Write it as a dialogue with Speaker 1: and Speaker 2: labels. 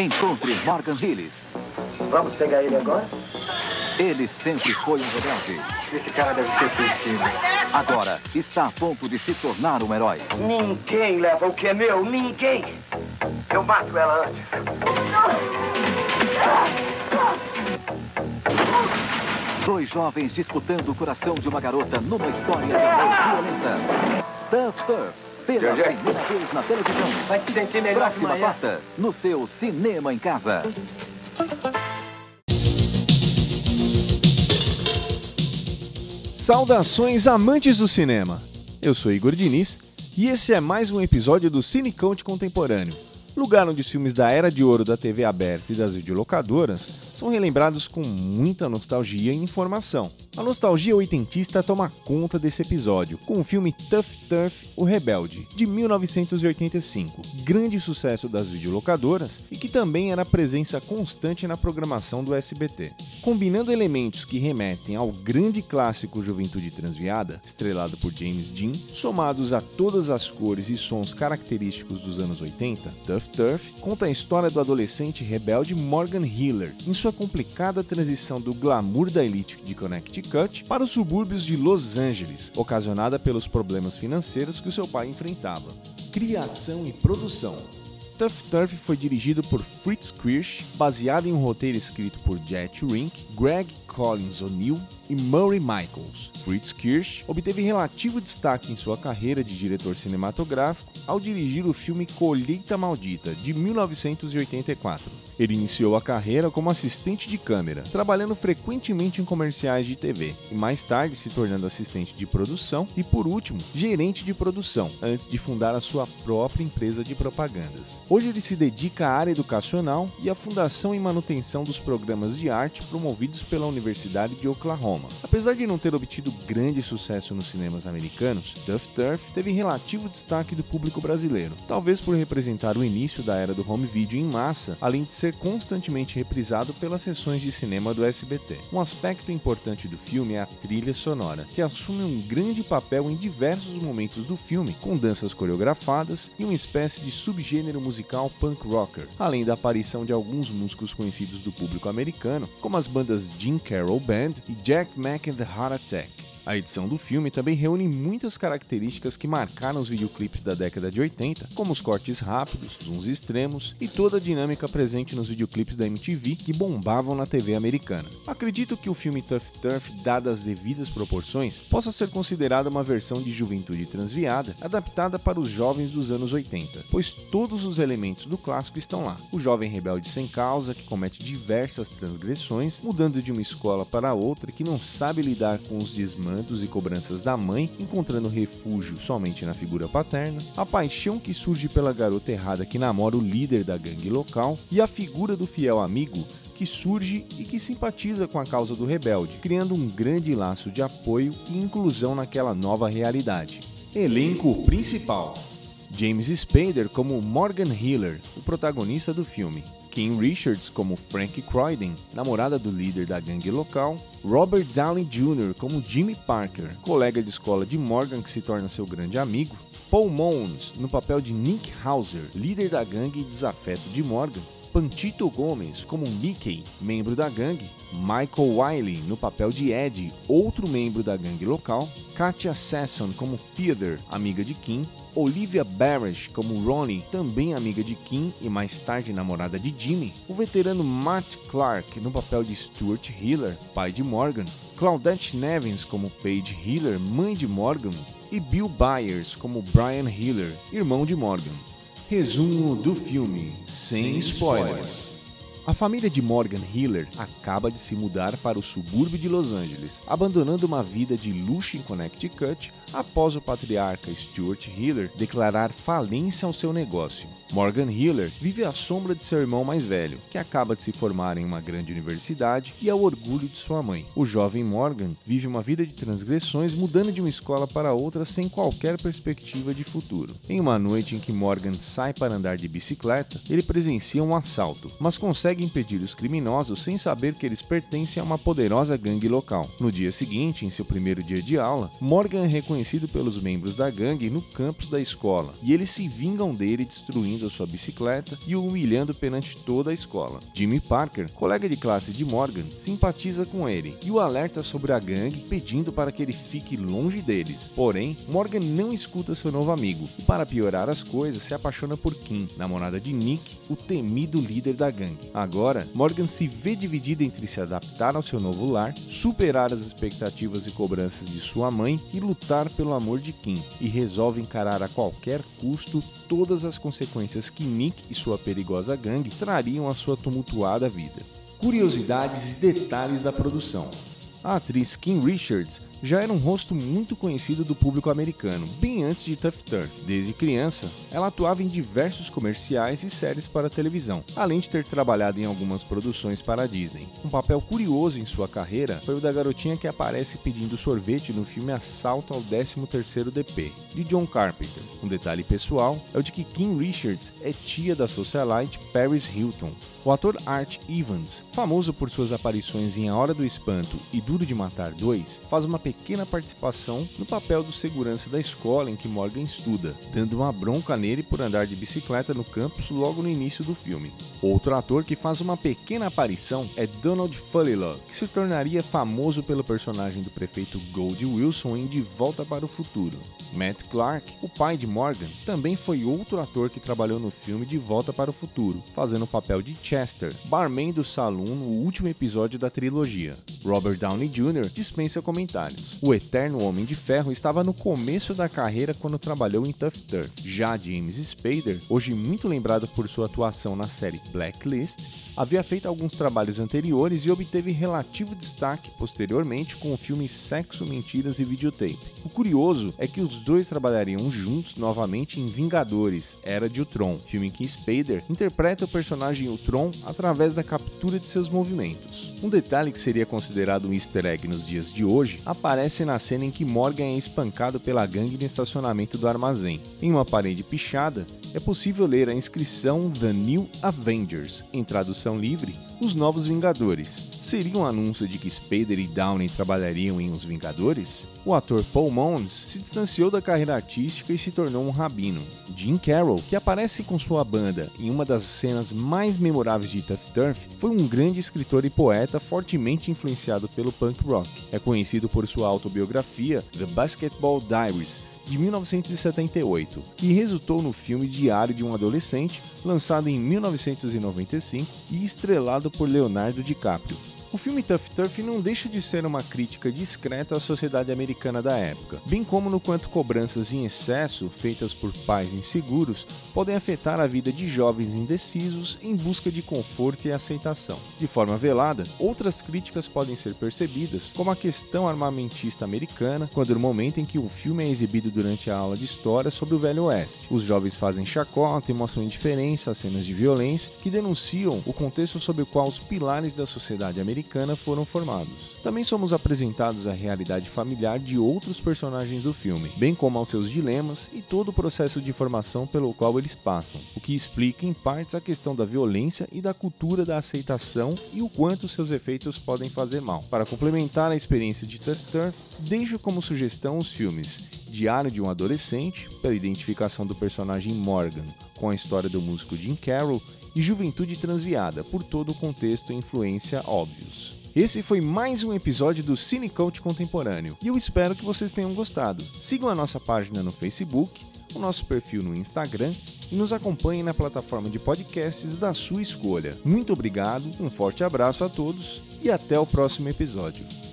Speaker 1: Encontre Morgan Hillis.
Speaker 2: Vamos pegar ele agora?
Speaker 1: Ele sempre foi um rebelde.
Speaker 2: Esse cara deve ser suicida.
Speaker 1: Agora está a ponto de se tornar um herói.
Speaker 2: Ninguém leva o que é meu, ninguém. Eu mato ela antes.
Speaker 1: Dois jovens disputando o coração de uma garota numa história de amor violenta. Tough Turf, pela
Speaker 2: Jeje.
Speaker 1: primeira vez na televisão.
Speaker 2: Vai se sentir melhor
Speaker 1: Próxima
Speaker 2: manhã.
Speaker 1: quarta, no seu Cinema em Casa.
Speaker 3: Saudações amantes do cinema! Eu sou Igor Diniz e esse é mais um episódio do Cinecount Contemporâneo, lugar onde os filmes da era de ouro da TV aberta e das videolocadoras são relembrados com muita nostalgia e informação. A nostalgia oitentista toma conta desse episódio, com o filme Tough Turf, O Rebelde, de 1985, grande sucesso das videolocadoras e que também era presença constante na programação do SBT. Combinando elementos que remetem ao grande clássico Juventude Transviada, estrelado por James Dean, somados a todas as cores e sons característicos dos anos 80, Tough Turf conta a história do adolescente rebelde Morgan Hiller, em sua complicada transição do glamour da elite de Connecticut para os subúrbios de Los Angeles, ocasionada pelos problemas financeiros que o seu pai enfrentava. Criação e produção Tough Turf foi dirigido por Fritz Kirsch, baseado em um roteiro escrito por Jet Rink, Greg Collins O'Neill e Murray Michaels. Fritz Kirsch obteve relativo destaque em sua carreira de diretor cinematográfico ao dirigir o filme Colheita Maldita, de 1984. Ele iniciou a carreira como assistente de câmera, trabalhando frequentemente em comerciais de TV, e mais tarde se tornando assistente de produção e, por último, gerente de produção, antes de fundar a sua própria empresa de propagandas. Hoje ele se dedica à área educacional e à fundação e manutenção dos programas de arte promovidos pela Universidade de Oklahoma. Apesar de não ter obtido grande sucesso nos cinemas americanos, Tough Turf teve relativo destaque do público brasileiro, talvez por representar o início da era do home video em massa, além de ser constantemente reprisado pelas sessões de cinema do SBT. Um aspecto importante do filme é a trilha sonora, que assume um grande papel em diversos momentos do filme, com danças coreografadas e uma espécie de subgênero musical punk rocker, além da aparição de alguns músicos conhecidos do público americano, como as bandas Jim Carroll Band e Jack Mack and the Heart Attack. A edição do filme também reúne muitas características que marcaram os videoclipes da década de 80, como os cortes rápidos, zooms extremos e toda a dinâmica presente nos videoclipes da MTV que bombavam na TV americana. Acredito que o filme Tough Turf, dadas as devidas proporções, possa ser considerado uma versão de Juventude Transviada, adaptada para os jovens dos anos 80, pois todos os elementos do clássico estão lá. O jovem rebelde sem causa, que comete diversas transgressões, mudando de uma escola para outra, que não sabe lidar com os desmandos e cobranças da mãe, encontrando refúgio somente na figura paterna, a paixão que surge pela garota errada que namora o líder da gangue local e a figura do fiel amigo que surge e que simpatiza com a causa do rebelde, criando um grande laço de apoio e inclusão naquela nova realidade. Elenco principal: James Spader como Morgan Hiller, o protagonista do filme. Kim Richards como Frank Croydon, namorada do líder da gangue local. Robert Downey Jr. como Jimmy Parker, colega de escola de Morgan que se torna seu grande amigo. Paul Mons no papel de Nick Hauser, líder da gangue e desafeto de Morgan. Pantito Gomes como Mickey, membro da gangue, Michael Wiley no papel de Ed, outro membro da gangue local, Katia Sasson como Theodore, amiga de Kim, Olivia Barish como Ronnie, também amiga de Kim e mais tarde namorada de Jimmy, o veterano Matt Clark no papel de Stuart Hiller, pai de Morgan, Claudette Nevins como Paige Hiller, mãe de Morgan, e Bill Byers como Brian Hiller, irmão de Morgan. Resumo do filme, sem spoilers. A família de Morgan Hiller acaba de se mudar para o subúrbio de Los Angeles, abandonando uma vida de luxo em Connecticut após o patriarca Stuart Hiller declarar falência ao seu negócio. Morgan Hiller vive à sombra de seu irmão mais velho, que acaba de se formar em uma grande universidade e é o orgulho de sua mãe. O jovem Morgan vive uma vida de transgressões, mudando de uma escola para outra sem qualquer perspectiva de futuro. Em uma noite em que Morgan sai para andar de bicicleta, ele presencia um assalto, mas consegue consegue impedir os criminosos sem saber que eles pertencem a uma poderosa gangue local. No dia seguinte, em seu primeiro dia de aula, Morgan é reconhecido pelos membros da gangue no campus da escola e eles se vingam dele destruindo a sua bicicleta e o humilhando perante toda a escola. Jimmy Parker, colega de classe de Morgan, simpatiza com ele e o alerta sobre a gangue, pedindo para que ele fique longe deles. Porém, Morgan não escuta seu novo amigo e, para piorar as coisas, se apaixona por Kim, namorada de Nick, o temido líder da gangue. Agora, Morgan se vê dividido entre se adaptar ao seu novo lar, superar as expectativas e cobranças de sua mãe e lutar pelo amor de Kim, e resolve encarar a qualquer custo todas as consequências que Nick e sua perigosa gangue trariam à sua tumultuada vida. Curiosidades e detalhes da produção. A atriz Kim Richards já era um rosto muito conhecido do público americano, bem antes de Tough Turf. Desde criança, ela atuava em diversos comerciais e séries para televisão, além de ter trabalhado em algumas produções para a Disney. Um papel curioso em sua carreira foi o da garotinha que aparece pedindo sorvete no filme Assalto ao 13º DP, de John Carpenter. Um detalhe pessoal é o de que Kim Richards é tia da socialite Paris Hilton, o ator Art Evans, famoso por suas aparições em A Hora do Espanto e Duro de Matar 2, faz uma pequena participação no papel do segurança da escola em que Morgan estuda, dando uma bronca nele por andar de bicicleta no campus logo no início do filme. Outro ator que faz uma pequena aparição é Donald Fullilove, que se tornaria famoso pelo personagem do prefeito Goldie Wilson em De Volta para o Futuro. Matt Clark, o pai de Morgan, também foi outro ator que trabalhou no filme De Volta para o Futuro, fazendo o papel de Chester, barman do saloon no último episódio da trilogia. Robert Downey Jr. dispensa comentários. O eterno Homem de Ferro estava no começo da carreira quando trabalhou em Tough Turf. Já James Spader, hoje muito lembrado por sua atuação na série Blacklist, havia feito alguns trabalhos anteriores e obteve relativo destaque posteriormente com o filme Sexo, Mentiras e Videotape. O curioso é que os dois trabalhariam juntos novamente em Vingadores, Era de Ultron, filme em que Spader interpreta o personagem Ultron através da captura de seus movimentos. Um detalhe que seria considerado um easter egg nos dias de hoje aparece na cena em que Morgan é espancado pela gangue no estacionamento do armazém. Em uma parede pichada, é possível ler a inscrição The New Avengers, em tradução livre, Os Novos Vingadores. Seria um anúncio de que Spader e Downey trabalhariam em Os Vingadores? O ator Paul Mons se distanciou da carreira artística e se tornou um rabino. Jim Carroll, que aparece com sua banda em uma das cenas mais memoráveis de Tough Turf, foi um grande escritor e poeta fortemente influenciado pelo punk rock. É conhecido por sua autobiografia The Basketball Diaries, de 1978, que resultou no filme Diário de um Adolescente, lançado em 1995 e estrelado por Leonardo DiCaprio. O filme Tough Turf não deixa de ser uma crítica discreta à sociedade americana da época, bem como no quanto cobranças em excesso, feitas por pais inseguros, podem afetar a vida de jovens indecisos em busca de conforto e aceitação. De forma velada, outras críticas podem ser percebidas, como a questão armamentista americana, quando no momento em que o filme é exibido durante a aula de história sobre o Velho Oeste. Os jovens fazem chacota e mostram indiferença às cenas de violência que denunciam o contexto sob o qual os pilares da sociedade americana americana foram formados. Também somos apresentados à realidade familiar de outros personagens do filme, bem como aos seus dilemas e todo o processo de formação pelo qual eles passam, o que explica em partes a questão da violência e da cultura da aceitação e o quanto seus efeitos podem fazer mal. Para complementar a experiência de Turf Turf, deixo como sugestão os filmes Diário de um Adolescente, pela identificação do personagem Morgan com a história do músico Jim Carroll e Juventude Transviada, por todo o contexto e influência óbvios. Esse foi mais um episódio do Cine Coach Contemporâneo e eu espero que vocês tenham gostado. Sigam a nossa página no Facebook, o nosso perfil no Instagram e nos acompanhem na plataforma de podcasts da sua escolha. Muito obrigado, um forte abraço a todos e até o próximo episódio.